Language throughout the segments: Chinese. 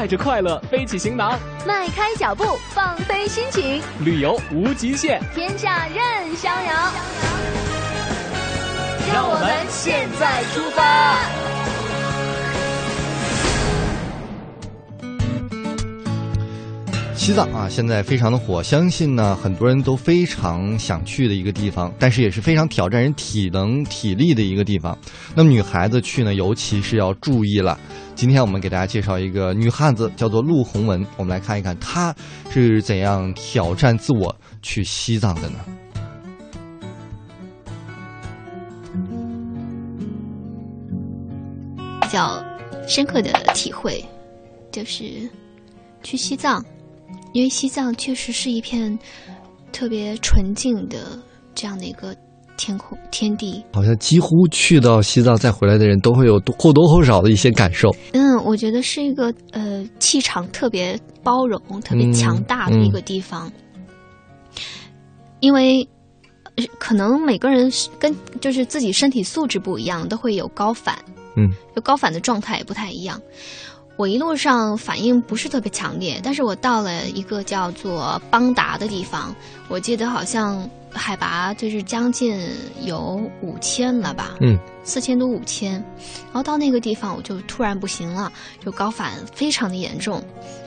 带着快乐背起行囊，迈开脚步放飞心情，旅游无极限，天下任逍遥。让我们现在出发。西藏啊，现在非常的火，相信呢很多人都非常想去的一个地方，但是也是非常挑战人体能体力的一个地方。那么女孩子去呢，尤其是要注意了。今天我们给大家介绍一个女汉子，叫做陆红文。我们来看一看她是怎样挑战自我去西藏的呢？比较深刻的体会就是去西藏。因为西藏确实是一片特别纯净的这样的一个天空天地，好像几乎去到西藏再回来的人都会有或多或少的一些感受。嗯，我觉得是一个呃气场特别包容、特别强大的一个地方，因为可能每个人跟就是自己身体素质不一样，都会有高反，嗯，就高反的状态也不太一样。我一路上反应不是特别强烈，但是我到了一个叫做邦达的地方，我记得好像海拔就是将近有五千了吧，嗯，四千多五千，然后到那个地方我就突然不行了，就高反非常的严重，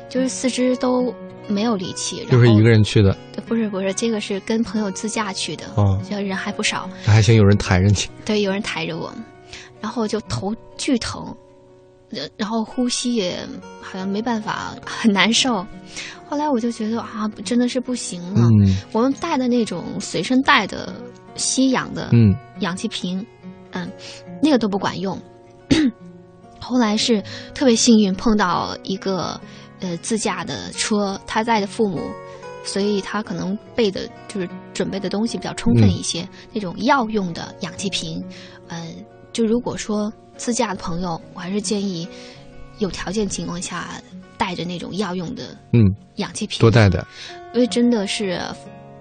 就是四肢都没有力气。就是一个人去的？不是不是，这个是跟朋友自驾去的，哦，人还不少，还行，有人抬着你。对，有人抬着我，然后就头巨疼。然后呼吸也好像没办法，很难受。后来我就觉得啊，真的是不行了。我们带的那种随身带的吸氧的氧气瓶，嗯，那个都不管用。后来是特别幸运碰到一个呃自驾的车，他带的父母，所以他可能备的就是准备的东西比较充分一些，那种药用的氧气瓶，嗯，就如果说。自驾的朋友，我还是建议有条件情况下带着那种药用的嗯氧气瓶，多带点，因为真的是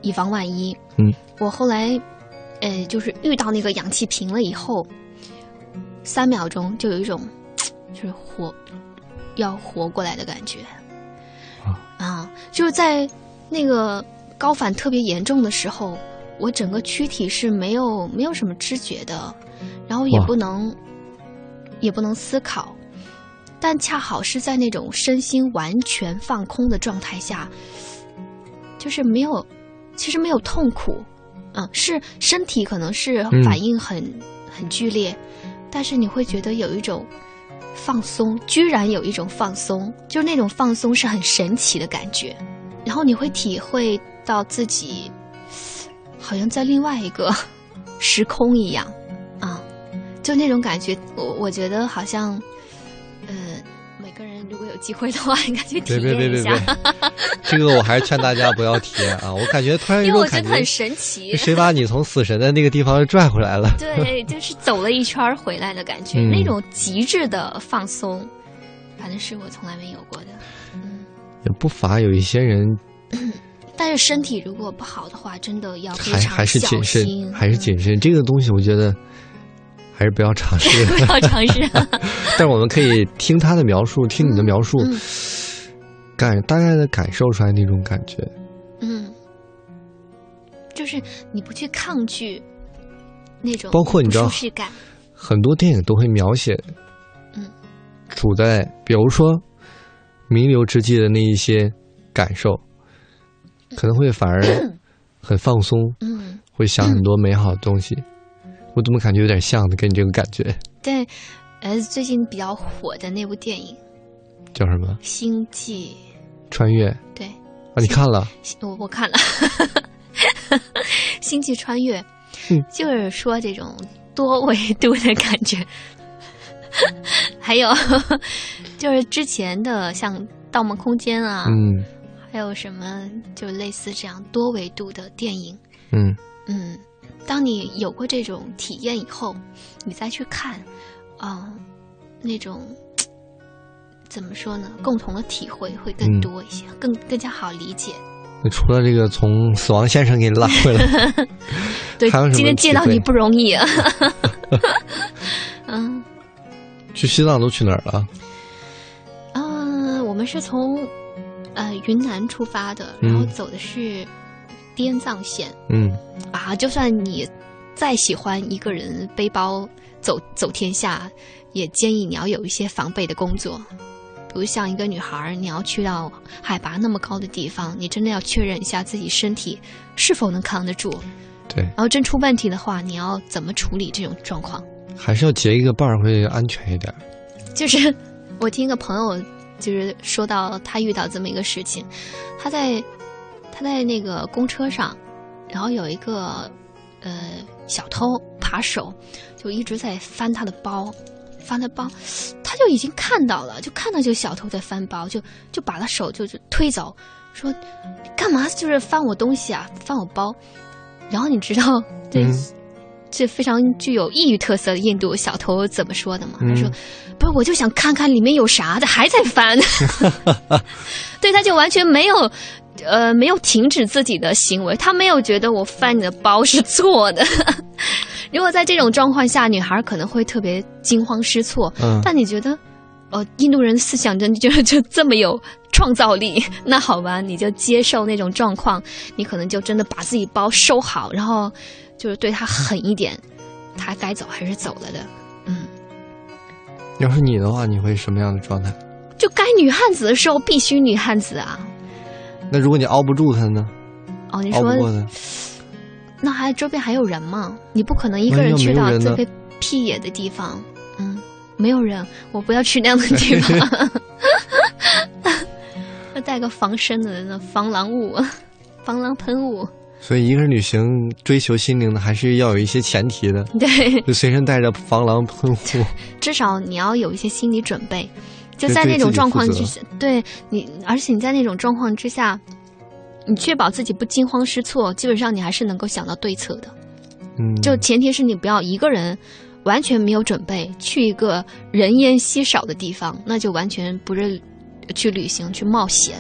以防万一。嗯，我后来呃就是遇到那个氧气瓶了以后，三秒钟就有一种 就是活要活过来的感觉啊啊！就是在那个高反特别严重的时候，我整个躯体是没有没有什么知觉的，然后也不能。也不能思考，但恰好是在那种身心完全放空的状态下，就是没有，其实没有痛苦，嗯，是身体可能是反应很很剧烈，但是你会觉得有一种放松，居然有一种放松，就是那种放松是很神奇的感觉，然后你会体会到自己好像在另外一个 时空一样。就那种感觉，我我觉得好像，呃，每个人如果有机会的话，应该去体验一下。这个我还是劝大家不要体验啊！我感觉突然有因为我觉得很神奇，谁把你从死神的那个地方拽回来了？对，就是走了一圈回来的感觉，那种极致的放松，反正是我从来没有过的。嗯，也不乏有一些人，但是身体如果不好的话，真的要非常还是谨慎，还是谨慎。这个东西，我觉得。还是不要尝试，不要尝试。但是我们可以听他的描述，听你的描述，感大概的感受出来那种感觉。嗯，就是你不去抗拒那种，包括你知道，很多电影都会描写，嗯，处在比如说弥留之际的那一些感受，可能会反而 很放松，嗯，会想很多美好的东西。我怎么感觉有点像的？跟你这个感觉。对，呃，最近比较火的那部电影叫什么？《星际穿越》。对。啊，你看了？我我看了，《星际穿越》就是说这种多维度的感觉。还有 就是之前的像《盗梦空间》啊，嗯，还有什么就类似这样多维度的电影，嗯嗯。当你有过这种体验以后，你再去看，啊，那种怎么说呢？共同的体会会更多一些，更更加好理解。那除了这个从死亡先生给你拉回来，对，今天见到你不容易啊。嗯，去西藏都去哪儿了？啊，我们们是从呃云南出发的，然后走的是滇藏线。嗯啊，就算你再喜欢一个人背包走走天下，也建议你要有一些防备的工作。比如像一个女孩儿，你要去到海拔那么高的地方，你真的要确认一下自己身体是否能扛得住。对，然后真出问题的话，你要怎么处理这种状况？还是要结一个伴儿会安全一点。就是我听一个朋友就是说到他遇到这么一个事情，他在他在那个公车上，然后有一个呃小偷扒手，就一直在翻他的包，翻他包，他就已经看到了，就看到这个小偷在翻包，就就把他手就就推走，说干嘛就是翻我东西啊，翻我包。然后你知道这、嗯这非常具有异域特色的印度小偷怎么说的吗？他嗯说：“不是，我就想看看里面有啥，他还在翻。” 对，他就完全没有，呃，没有停止自己的行为，他没有觉得我翻你的包是错的。如果在这种状况下，女孩可能会特别惊慌失措。嗯但你觉得，哦，印度人思想真就就这么有创造力？那好吧，你就接受那种状况，你可能就真的把自己包收好，然后就是对他狠一点，他该走还是走了的。嗯，要是你的话，你会什么样的状态？就该女汉子的时候必须女汉子啊！那如果你熬不住他呢？哦，你说熬不过他，那还周边还有人吗？你不可能一个人去到特别僻野的地方。嗯，没有人，我不要去那样的地方。要带个防身的那防狼物、防狼喷雾。所以一个人旅行追求心灵的，还是要有一些前提的，对，就随身带着防狼喷雾。至少你要有一些心理准备。就就在那种状况之下，对你，而且你在那种状况之下，你确保自己不惊慌失措，基本上你还是能够想到对策的。嗯，就前提是你不要一个人完全没有准备去一个人烟稀少的地方，那就完全不是去旅行去冒险。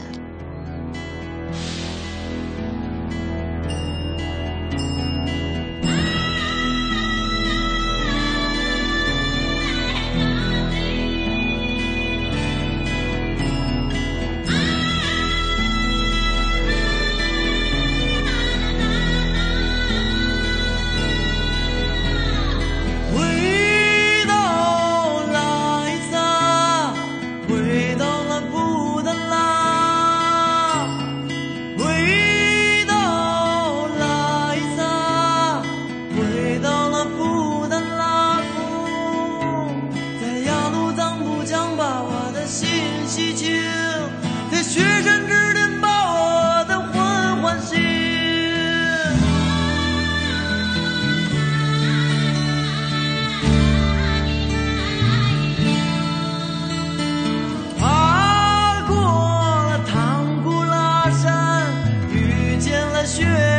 雪